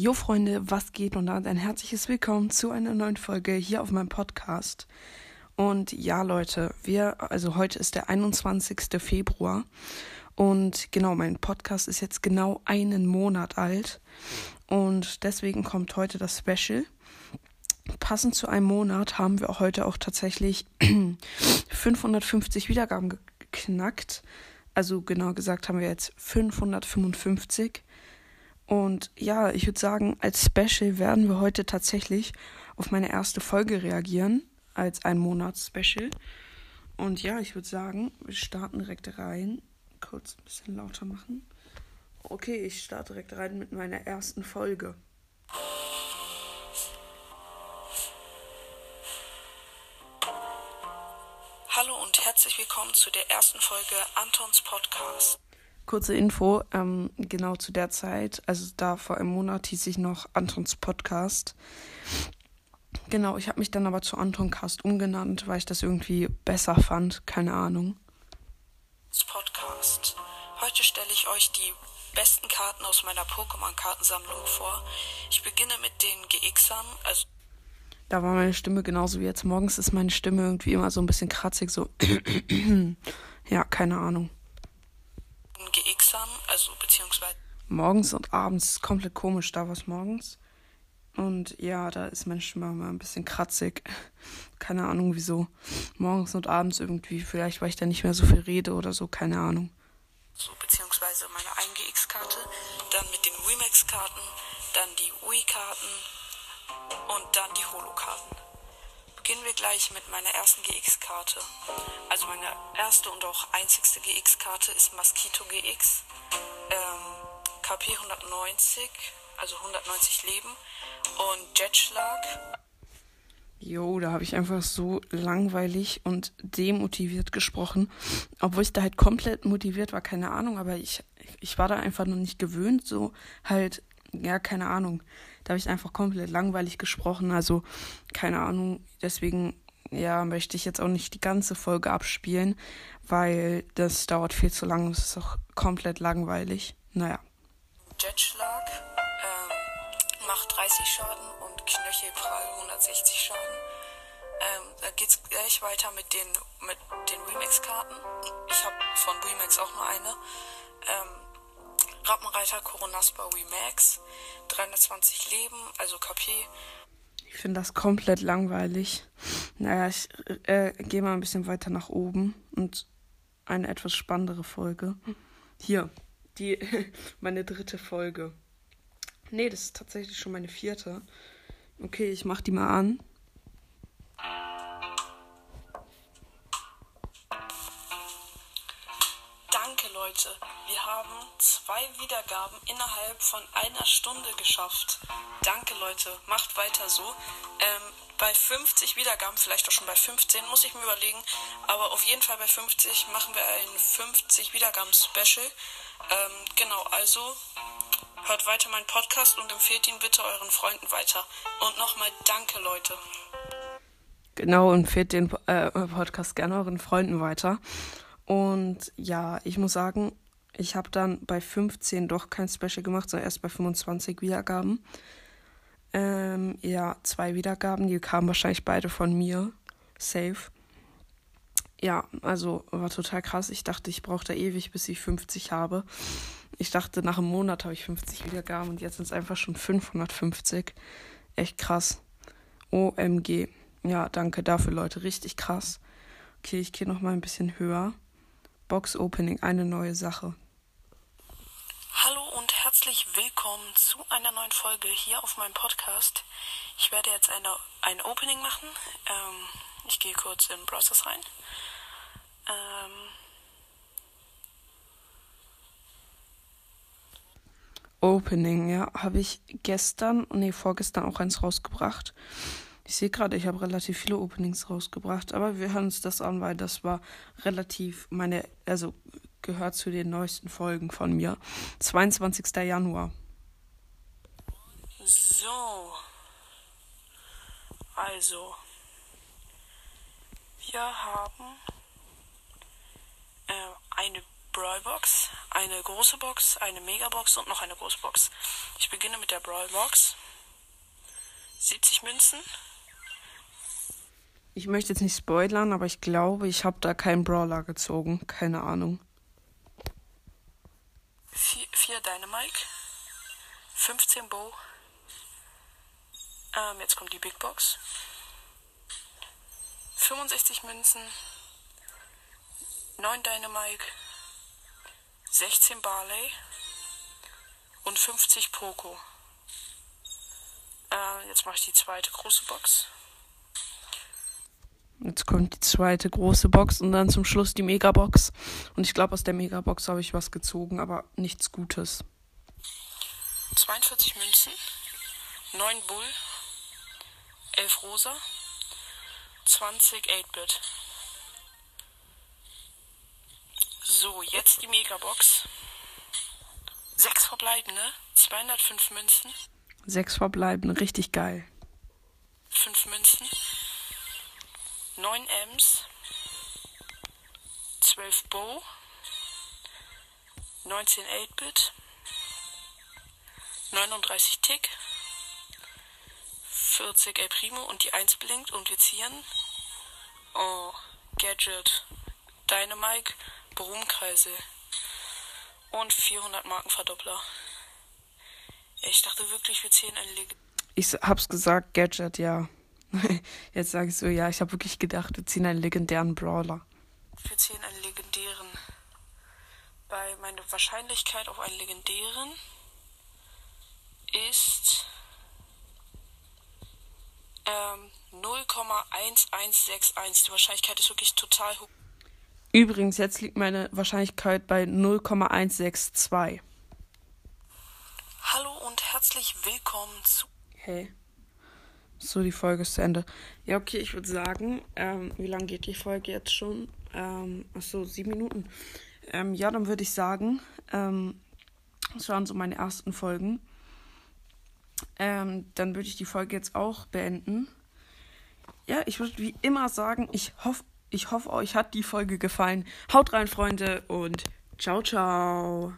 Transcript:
Jo Freunde, was geht und ein herzliches Willkommen zu einer neuen Folge hier auf meinem Podcast. Und ja Leute, wir, also heute ist der 21. Februar und genau, mein Podcast ist jetzt genau einen Monat alt und deswegen kommt heute das Special. Passend zu einem Monat haben wir heute auch tatsächlich 550 Wiedergaben geknackt. Also genau gesagt haben wir jetzt 555. Und ja, ich würde sagen, als Special werden wir heute tatsächlich auf meine erste Folge reagieren, als ein Monats-Special. Und ja, ich würde sagen, wir starten direkt rein. Kurz ein bisschen lauter machen. Okay, ich starte direkt rein mit meiner ersten Folge. Hallo und herzlich willkommen zu der ersten Folge Antons Podcast. Kurze Info, ähm, genau zu der Zeit, also da vor einem Monat hieß ich noch Antons Podcast. Genau, ich habe mich dann aber zu Anton Cast umgenannt, weil ich das irgendwie besser fand, keine Ahnung. Podcast. Heute stelle ich euch die besten Karten aus meiner Pokémon-Kartensammlung vor. Ich beginne mit den GXern, also da war meine Stimme genauso wie jetzt. Morgens ist meine Stimme irgendwie immer so ein bisschen kratzig, so. ja, keine Ahnung. GXern, also beziehungsweise. Morgens und abends komplett komisch, da was morgens. Und ja, da ist meine Stimme immer ein bisschen kratzig. Keine Ahnung wieso. Morgens und abends irgendwie, vielleicht weil ich da nicht mehr so viel rede oder so, keine Ahnung. So, beziehungsweise meine 1GX-Karte, dann mit den Remax-Karten, dann die Wii-Karten und dann die Holo-Karten. Beginnen wir gleich mit meiner ersten GX-Karte. Also meine erste und auch einzigste GX-Karte ist Mosquito GX. Ähm, KP 190, also 190 Leben. Und Jetschlag. Jo, da habe ich einfach so langweilig und demotiviert gesprochen. Obwohl ich da halt komplett motiviert war, keine Ahnung, aber ich, ich war da einfach noch nicht gewöhnt, so halt, ja, keine Ahnung. Da habe ich einfach komplett langweilig gesprochen. Also, keine Ahnung. Deswegen, ja, möchte ich jetzt auch nicht die ganze Folge abspielen, weil das dauert viel zu lang. Es ist auch komplett langweilig. Naja. Jetschlag ähm, macht 30 Schaden und Knöchelprall 160 Schaden. Ähm, da geht's gleich weiter mit den, mit den Remix-Karten. Ich habe von Remax auch nur eine. Ähm, Rappenreiter Koronaspa Remax, 320 Leben, also KP. Ich finde das komplett langweilig. Naja, ich äh, gehe mal ein bisschen weiter nach oben und eine etwas spannendere Folge. Hier, die meine dritte Folge. Nee, das ist tatsächlich schon meine vierte. Okay, ich mach die mal an. Von einer Stunde geschafft. Danke, Leute. Macht weiter so. Ähm, bei 50 Wiedergaben, vielleicht auch schon bei 15, muss ich mir überlegen. Aber auf jeden Fall bei 50 machen wir ein 50 Wiedergaben-Special. Ähm, genau, also hört weiter meinen Podcast und empfehlt ihn bitte euren Freunden weiter. Und nochmal danke, Leute. Genau, empfehlt den äh, Podcast gerne euren Freunden weiter. Und ja, ich muss sagen, ich habe dann bei 15 doch kein Special gemacht, sondern erst bei 25 Wiedergaben. Ähm, ja, zwei Wiedergaben, die kamen wahrscheinlich beide von mir. Safe. Ja, also war total krass. Ich dachte, ich brauche da ewig, bis ich 50 habe. Ich dachte, nach einem Monat habe ich 50 Wiedergaben und jetzt sind es einfach schon 550. Echt krass. OMG. Ja, danke dafür, Leute. Richtig krass. Okay, ich gehe noch mal ein bisschen höher. Box Opening, eine neue Sache. Herzlich willkommen zu einer neuen Folge hier auf meinem Podcast. Ich werde jetzt eine, ein Opening machen. Ähm, ich gehe kurz in Browsers rein. Ähm, Opening, ja, habe ich gestern, nee, vorgestern auch eins rausgebracht. Ich sehe gerade, ich habe relativ viele Openings rausgebracht, aber wir hören uns das an, weil das war relativ meine, also gehört zu den neuesten Folgen von mir. 22. Januar. So. Also. Wir haben äh, eine Brawlbox, eine große Box, eine Megabox und noch eine große Box. Ich beginne mit der Brawl Box. 70 Münzen. Ich möchte jetzt nicht spoilern, aber ich glaube, ich habe da keinen Brawler gezogen. Keine Ahnung. 4 Dynamite. 15 Bow. Ähm, jetzt kommt die Big Box. 65 Münzen. 9 Dynamite. 16 Barley. Und 50 Poco. Äh, jetzt mache ich die zweite große Box. Jetzt kommt die zweite große Box und dann zum Schluss die Megabox. Und ich glaube, aus der Megabox habe ich was gezogen, aber nichts Gutes. 42 Münzen, 9 Bull, 11 Rosa, 20 8-Bit. So, jetzt die Megabox. 6 verbleibende, 205 Münzen. 6 verbleibende, richtig geil. 5 Münzen, 9 Ms, 12 Bow, 19 8-Bit, 39 Tick, 40 El Primo und die 1 blinkt und wir ziehen. Oh, Gadget, Dynamike, Brummkreise und 400 Markenverdoppler. Ich dachte wirklich, wir ziehen ein Leg Ich hab's gesagt, Gadget, ja. Jetzt sage ich so, ja, ich habe wirklich gedacht, wir ziehen einen legendären Brawler. Wir ziehen einen legendären. Bei meiner Wahrscheinlichkeit auf einen legendären ist ähm, 0,1161. Die Wahrscheinlichkeit ist wirklich total hoch. Übrigens, jetzt liegt meine Wahrscheinlichkeit bei 0,162. Hallo und herzlich willkommen zu. Hey. So, die Folge ist zu Ende. Ja, okay, ich würde sagen, ähm, wie lange geht die Folge jetzt schon? Ähm, achso, sieben Minuten. Ähm, ja, dann würde ich sagen, ähm, das waren so meine ersten Folgen. Ähm, dann würde ich die Folge jetzt auch beenden. Ja, ich würde wie immer sagen, ich hoffe, ich hoffe, euch hat die Folge gefallen. Haut rein, Freunde, und ciao, ciao.